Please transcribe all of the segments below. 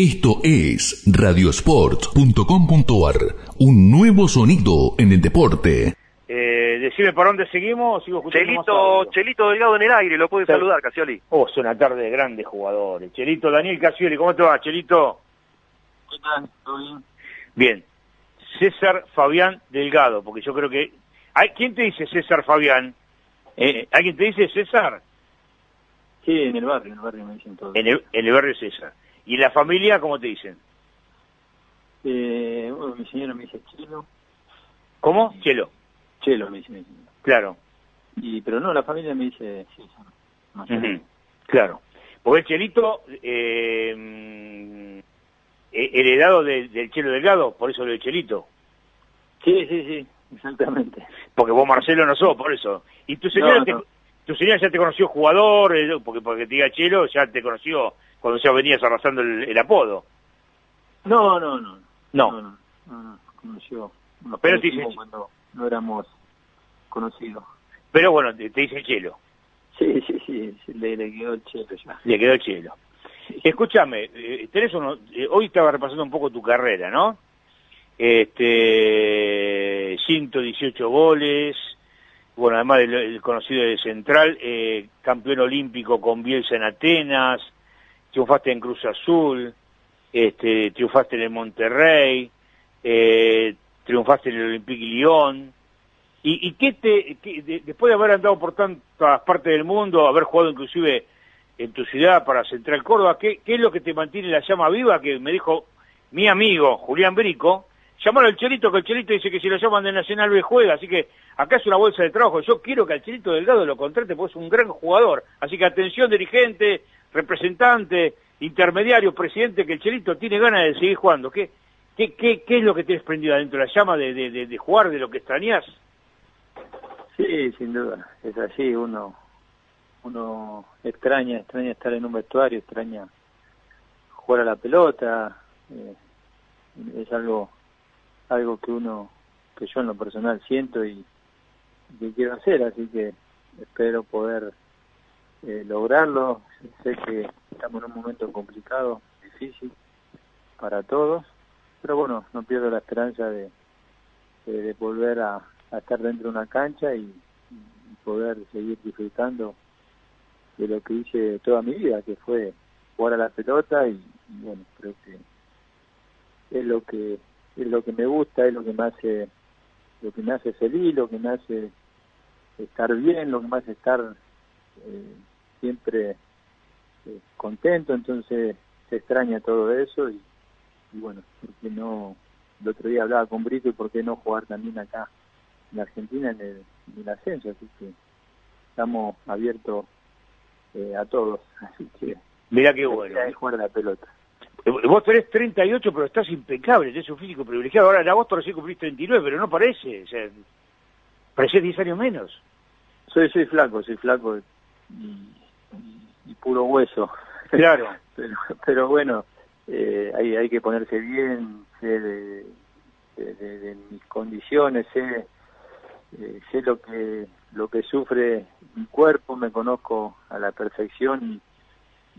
Esto es radiosport.com.ar, un nuevo sonido en el deporte. Eh, decime por dónde seguimos, sigo Chelito. Chelito Delgado en el aire, lo puede Sí. saludar, Casioli. Oh, es una tarde de grandes jugadores. Chelito, Daniel Casioli, ¿cómo te va, Chelito? ¿Qué tal? ¿Todo bien? Bien. César Fabián Delgado, porque yo creo que... ¿Hay- ¿Quién te dice César Fabián? Eh, ¿Alguien te dice César? Sí, en el barrio, en el barrio me dicen todo. En el, en el barrio César. ¿Y en la familia cómo te dicen? Eh, bueno, mi señora me dice Chelo. ¿Cómo? Chelo. Chelo me dice mi señora. Claro. Y, pero no, la familia me dice Ujú, allá. Claro. Porque el Chelito, eh, mm, eh, heredado de- del Chelo Delgado, por eso lo de Chelito. Sí, sí, sí, exactamente. Porque vos, Marcelo, no sos, por eso. Y tu señora, No, te- no. tu señora ya te conoció jugador, eh, porque porque te diga Chelo, ya te conoció cuando ya venías arrasando el, el apodo. No, no, no. No. No, no, no, no. Conoció. Nos Pero te conocimos dice- cuando no éramos conocidos. Pero bueno, te, te dice Chelo. Sí, sí, sí, le, le quedó el Chelo ya. Le quedó Chelo. Escúchame, eh, tenés uno, eh, hoy estaba repasando un poco tu carrera, ¿no? Este, 118 goles, bueno, además el conocido de Central, eh, campeón olímpico con Bielsa en Atenas, triunfaste en Cruz Azul, este, triunfaste en el Monterrey, eh, triunfaste en el Olympique Lyon. ¿Y, y qué te, de- después de haber andado por tantas partes del mundo, haber jugado inclusive en tu ciudad para Central Córdoba, ¿qué, qué es lo que te mantiene la llama viva? Que me dijo mi amigo Julián Brico, llamar al Chelito, que el Chelito dice que si lo llaman de Nacional B juega, así que acá es una bolsa de trabajo. Yo quiero que al Chelito Delgado lo contrate porque es un gran jugador. Así que atención dirigente, representante, intermediario, presidente, que el Chelito tiene ganas de seguir jugando. ¿Qué, qué, qué, qué es lo que tienes prendido adentro de la llama de, de, de, de jugar, de lo que extrañas? Sí, sin duda, es así, uno uno extraña, extraña estar en un vestuario, extraña jugar a la pelota, eh, es algo algo que uno, que yo en lo personal siento y, que quiero hacer, así que espero poder eh, lograrlo, sé que estamos en un momento complicado, difícil para todos, pero bueno, no pierdo la esperanza de, de, volver a, estar dentro de una cancha y, poder seguir disfrutando de lo que hice toda mi vida, que fue jugar a la pelota y bueno, creo que es lo que es lo que me gusta, es lo que me hace lo que me hace feliz, lo que me hace estar bien, lo que me hace estar eh, siempre eh, contento, entonces se extraña todo eso y, y bueno, porque no el otro día hablaba con Brito y por qué no jugar también acá en Argentina en el, en el ascenso, así que estamos abiertos eh, a todos, así que Mirá qué bueno. es jugar la pelota. Eh, Vos tenés 38, pero estás impecable, tenés un físico privilegiado. Ahora en agosto recién cumplís 39, pero no parece. O sea, parecés 10 años menos. Soy soy flaco, soy flaco y, y- y puro hueso. Claro. pero, pero bueno, eh, hay, hay que ponerse bien, sé de, de- de- de mis condiciones, sé, eh, sé lo que lo que sufre mi cuerpo, me conozco a la perfección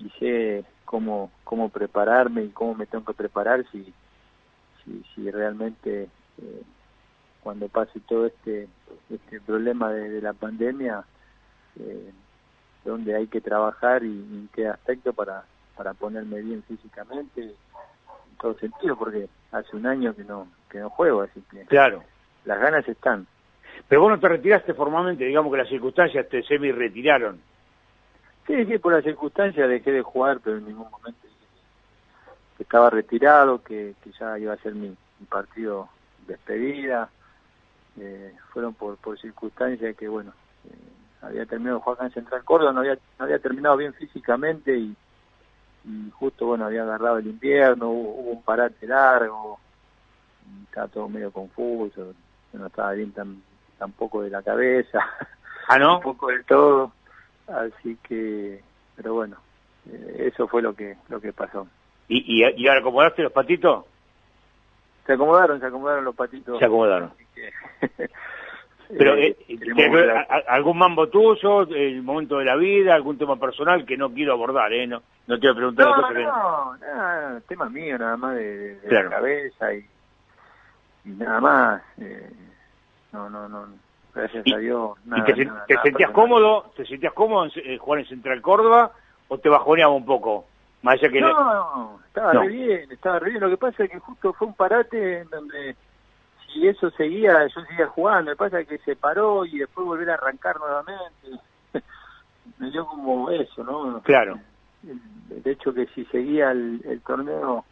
y, sé cómo cómo prepararme y cómo me tengo que preparar si si, si realmente eh, cuando pase todo este este problema de, de la pandemia eh, donde hay que trabajar y, y en qué aspecto para para ponerme bien físicamente en todo sentido porque hace un año que no que no juego así que Claro. las ganas están Pero vos no te retiraste formalmente, digamos que las circunstancias te semi-retiraron. Sí sí por las circunstancias dejé de jugar pero en ningún momento que estaba retirado que, que ya iba a ser mi, mi partido de despedida eh, fueron por por circunstancias que bueno eh, había terminado de jugar acá en Central Córdoba no había no había terminado bien físicamente y y justo bueno había agarrado el invierno hubo, hubo un parate largo y estaba todo medio confuso no estaba bien tan tampoco de la cabeza Ah, ¿no? un poco del todo así que pero bueno eh, eso fue lo que lo que pasó ¿Y, y, y ahora acomodaste los patitos? se acomodaron se acomodaron los patitos Se acomodaron. que Pero, eh, eh, tenemos ¿tiene que ver la- a- a- ¿algún mambo tuyo, el momento de la vida, algún tema personal que no quiero abordar, eh? No, No te voy a preguntar no, cosas no, que no, nada, tema mío nada más de, de la cabeza y, y nada más. Eh, no, no, no, gracias a Dios. Nada, ¿Y te, nada, te nada sentías cómodo? ¿Te sentías cómodo en eh, jugar en Central Córdoba o te bajoneaba un poco? Más allá que No, no, estaba No. re bien, estaba re bien. Lo que pasa es que justo fue un parate en donde si eso seguía, yo seguía jugando. Lo que pasa es que se paró y después volver a arrancar nuevamente. Me dio como eso, ¿no? Claro. El hecho que si seguía el, el torneo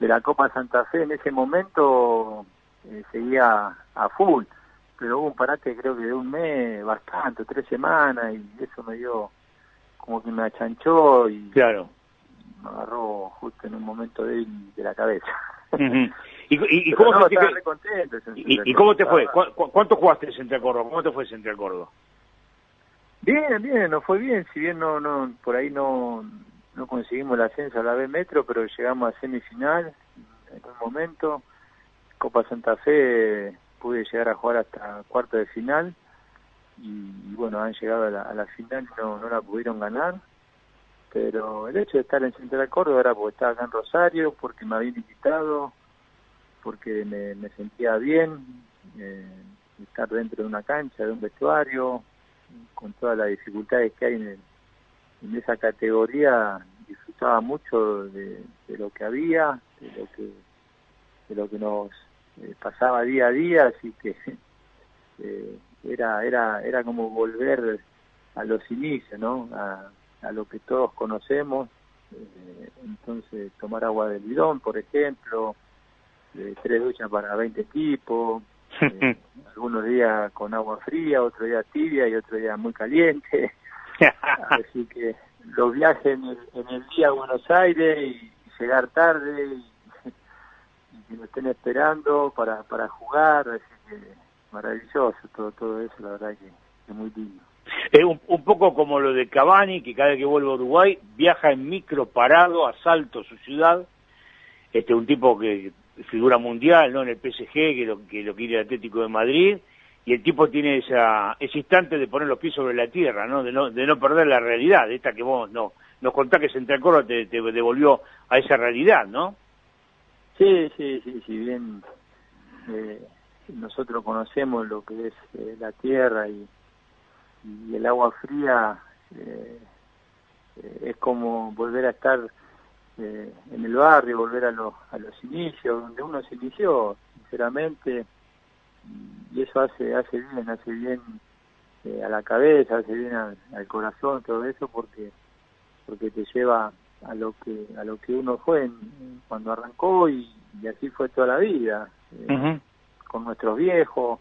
de la Copa Santa Fe en ese momento eh, seguía a full. Pero hubo un parate creo que de un mes, bastante, tres semanas, y eso me dio como que me achanchó y Claro. me agarró justo en un momento débil de la cabeza. ¿Y, y, cómo no, contento, y, y te fue? ¿Cu- cu- ¿Cuánto jugaste en Central Córdoba? ¿Cómo te fue en Central Córdoba? Bien, bien, nos fue bien, si bien no, no, por ahí no, no conseguimos el ascenso a la B Metro, pero llegamos a semifinal en un momento. Copa Santa Fe pude llegar a jugar hasta cuarto de final y, bueno, han llegado a la, a la final no, no la pudieron ganar. Pero el hecho de estar en Central Córdoba era porque estaba acá en Rosario, porque me habían invitado, porque me, me sentía bien, eh, estar dentro de una cancha, de un vestuario, con todas las dificultades que hay en, el- en esa categoría, disfrutaba mucho de, de lo que había, de lo que, de lo que nos eh, pasaba día a día, así que eh, era, era, era como volver a los inicios, ¿no? A, a lo que todos conocemos, eh, entonces tomar agua del bidón, por ejemplo, eh, tres duchas para 20 equipos, eh, algunos días con agua fría, otro día tibia y otro día muy caliente. Así que los viajes en el, en el día a Buenos Aires y llegar tarde y que nos estén esperando para, para jugar, así que maravilloso todo, todo eso, la verdad que es muy lindo. Es un, un poco como lo de Cavani, que cada vez que vuelve a Uruguay viaja en micro parado a Salto, su ciudad. Este un tipo que figura mundial, ¿no? En el PSG, que lo que lo quiere el Atlético de Madrid, y el tipo tiene esa ese instante de poner los pies sobre la tierra, ¿no? De no de no perder la realidad, esta que vos no nos contás que Central Córdoba te, te devolvió a esa realidad, ¿no? Sí, sí, sí, si bien eh, nosotros conocemos lo que es eh, la tierra y, y el agua fría, eh, eh, es como volver a estar eh, en el barrio, volver a, los a los inicios, donde uno se inició, sinceramente, y eso hace hace bien, hace bien a la cabeza, hace bien al, al corazón, todo eso, porque porque te lleva a lo que a lo que uno fue en- cuando arrancó y, y así fue toda la vida eh, con nuestros viejos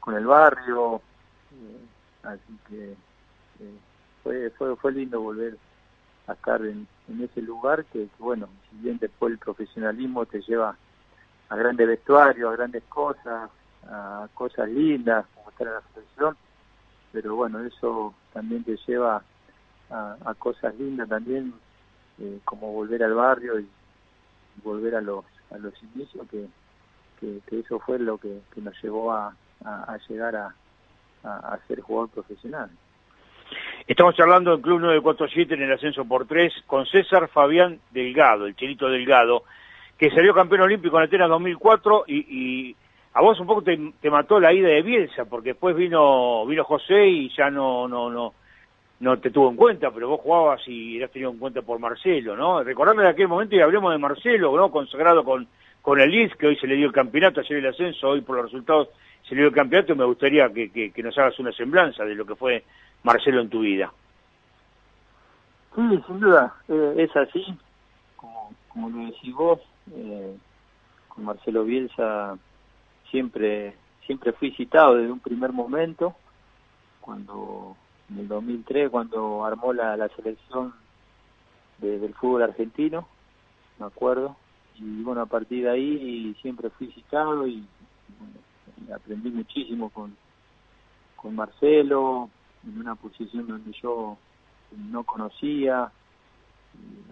con el barrio eh, así que eh, fue fue fue lindo volver a estar en, en ese lugar que, que, bueno si bien después el profesionalismo te lleva a grandes vestuarios a grandes cosas a cosas lindas como estar en la selección pero bueno eso también te lleva a, a cosas lindas también eh, como volver al barrio y volver a los a los inicios que, que, eso fue lo que, nos llevó a, a, llegar a, a, ser jugador profesional. Estamos charlando del Club 947 en el ascenso por tres con César Fabián Delgado, el chelito Delgado, que salió campeón olímpico en Atenas 2004 y, y a vos un poco te, te mató la ida de Bielsa, porque después vino vino José y ya no no no no te tuvo en cuenta, pero vos jugabas y eras tenido en cuenta por Marcelo, ¿no? Recordame de aquel momento y hablemos de Marcelo, ¿no? Consagrado con, con el Leeds, que hoy se le dio el campeonato, ayer el ascenso, hoy por los resultados se le dio el campeonato, me gustaría que, que, que nos hagas una semblanza de lo que fue Marcelo en tu vida. Sí, sin duda, eh, es así, como, como lo decís vos, eh, con Marcelo Bielsa siempre siempre fui citado desde un primer momento, cuando en el 2003, cuando armó la, selección de- del fútbol argentino, me acuerdo, y bueno, a partir de ahí siempre fui citado y, y aprendí muchísimo con, con Marcelo, en una posición donde yo no conocía,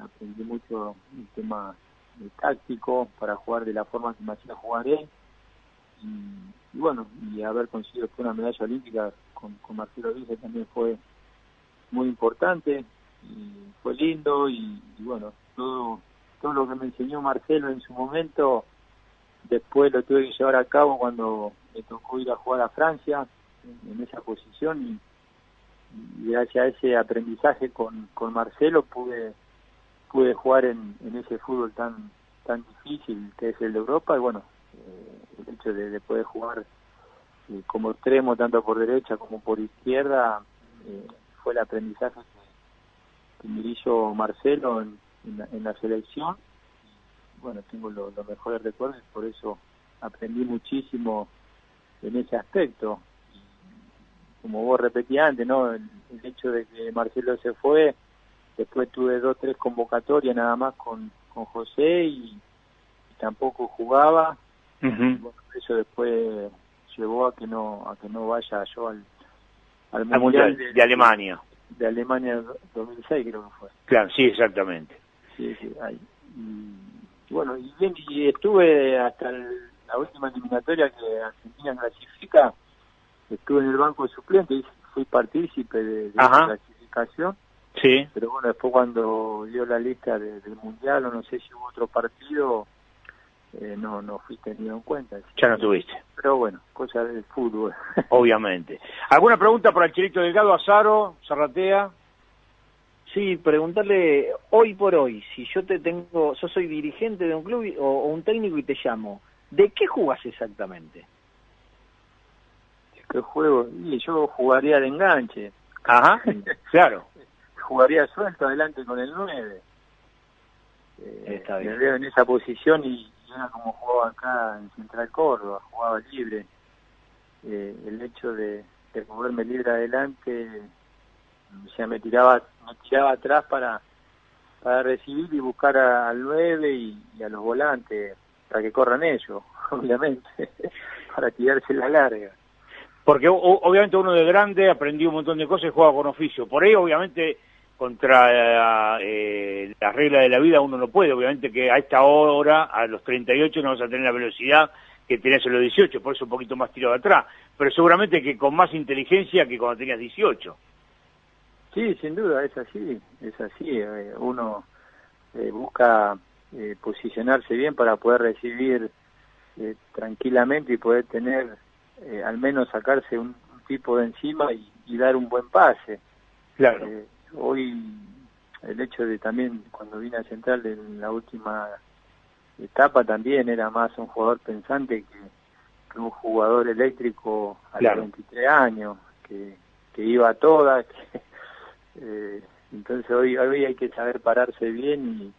aprendí mucho el tema táctico para jugar de la forma que me hacía jugar él. Y, bueno y haber conseguido una medalla olímpica con, Marcelo Díaz también fue muy importante y fue lindo y, bueno, todo, todo lo que me enseñó Marcelo en su momento, después lo tuve que llevar a cabo cuando me tocó ir a jugar a Francia en, esa posición y, gracias a ese aprendizaje con, con Marcelo pude pude jugar en, en ese fútbol tan tan difícil que es el de Europa y bueno eh, el hecho de, poder jugar como extremo tanto por derecha como por izquierda eh, fue el aprendizaje que, me hizo Marcelo en, la, selección. Bueno tengo los mejores recuerdos por eso aprendí muchísimo en ese aspecto. Como vos repetías antes no el, hecho de que Marcelo se fue después tuve dos tres convocatorias nada más con con José y tampoco jugaba. Eso después llevó a que no a que no vaya yo al, al, mundial, de, Alemania. de Alemania 2006 creo que fue. Claro sí exactamente. Sí sí ahí. Y, bueno y bien y estuve hasta la última eliminatoria que Argentina clasifica estuve en el banco de suplentes y fui partícipe de, la clasificación. Sí. Pero bueno después cuando dio la lista del mundial o no sé si hubo otro partido eh, no no fui tenido en cuenta. Ya no tuviste. Pero bueno, cosa del fútbol. Obviamente. ¿Alguna pregunta para el Chilito Delgado, Azaro, Zarratea? Sí, preguntarle hoy por hoy, si yo te tengo, yo soy dirigente de un club o, un técnico y te llamo, ¿de qué jugás exactamente? ¿Qué juego? Y yo jugaría de enganche. Ajá, claro. jugaría suelto adelante con el 9. Eh, Está bien. Me veo en esa posición y, como jugaba acá en Central Córdoba, jugaba libre. Eh, el hecho de, moverme libre adelante, o me tiraba, me tiraba atrás para, para recibir y buscar al 9 y, a los volantes, para que corran ellos, obviamente, para tirarse la larga. Porque obviamente uno de grande aprendió un montón de cosas y juega con oficio. Por ahí obviamente contra eh, la regla de la vida uno no puede, obviamente que a esta hora, a los 38 no vas a tener la velocidad que tenías en los 18, por eso un poquito más tirado atrás, pero seguramente que con más inteligencia que cuando tenías 18. Sí, sin duda, es así, es así, eh, uno eh, busca posicionarse bien para poder recibir tranquilamente y poder tener, al menos sacarse un, tipo de encima y, y, dar un buen pase. Claro hoy el hecho de también cuando vine a Central en la última etapa también era más un jugador pensante que, un jugador eléctrico a los 23 años, que, que iba a todas. Eh, entonces hoy, hoy hay que saber pararse bien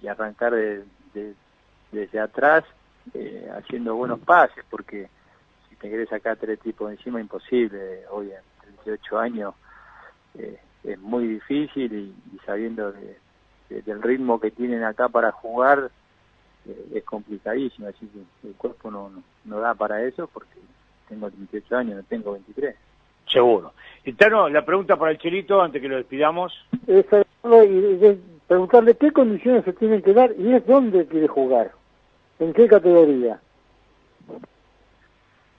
y, arrancar de, desde atrás eh, haciendo buenos pases, porque si te querés sacar tres tipos encima, imposible. Hoy en 38 años eh, es muy difícil y, sabiendo de, del ritmo que tienen acá para jugar eh, es complicadísimo, así que el cuerpo no, no, da para eso porque tengo 38 años, no tengo 23. Seguro. Tano, la pregunta para el Chelito, antes que lo despidamos. preguntarle qué condiciones se tienen que dar y es dónde quiere jugar, en qué categoría.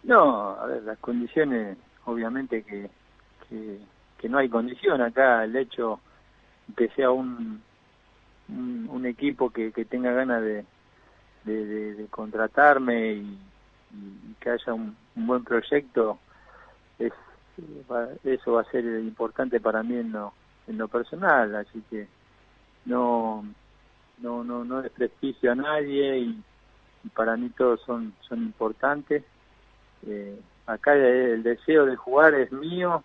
No, a ver, las condiciones, obviamente que, que que no hay condición acá el hecho que sea un un, equipo que, que tenga ganas de, de, contratarme y, que haya un, buen proyecto es eso va a ser importante para mí en lo, en lo personal así que no no no no desprestigio a nadie y, para mí todos son son importantes. Eh, acá el deseo de jugar es mío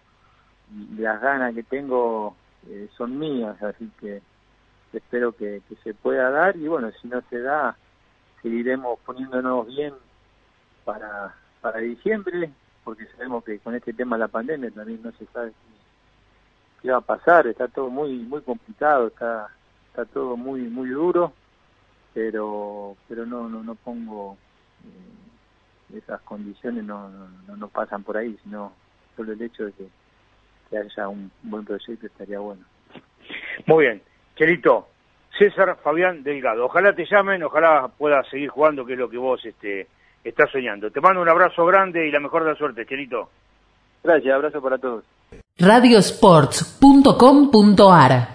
las ganas que tengo eh, son mías, así que espero que, se pueda dar y bueno, si no se da, seguiremos poniéndonos bien para, para diciembre, porque sabemos que con este tema de la pandemia también no se sabe qué, va a pasar, está todo muy muy complicado, está está todo muy muy duro, pero pero no no no pongo eh, esas condiciones no, no no pasan por ahí, sino solo el hecho de que que haya un buen proyecto estaría bueno. Muy bien. Querido, César Fabián Delgado, ojalá te llamen, ojalá puedas seguir jugando, que es lo que vos este, estás soñando. Te mando un abrazo grande y la mejor de la suerte, Chelito. Gracias, abrazo para todos. Radiosports.com.ar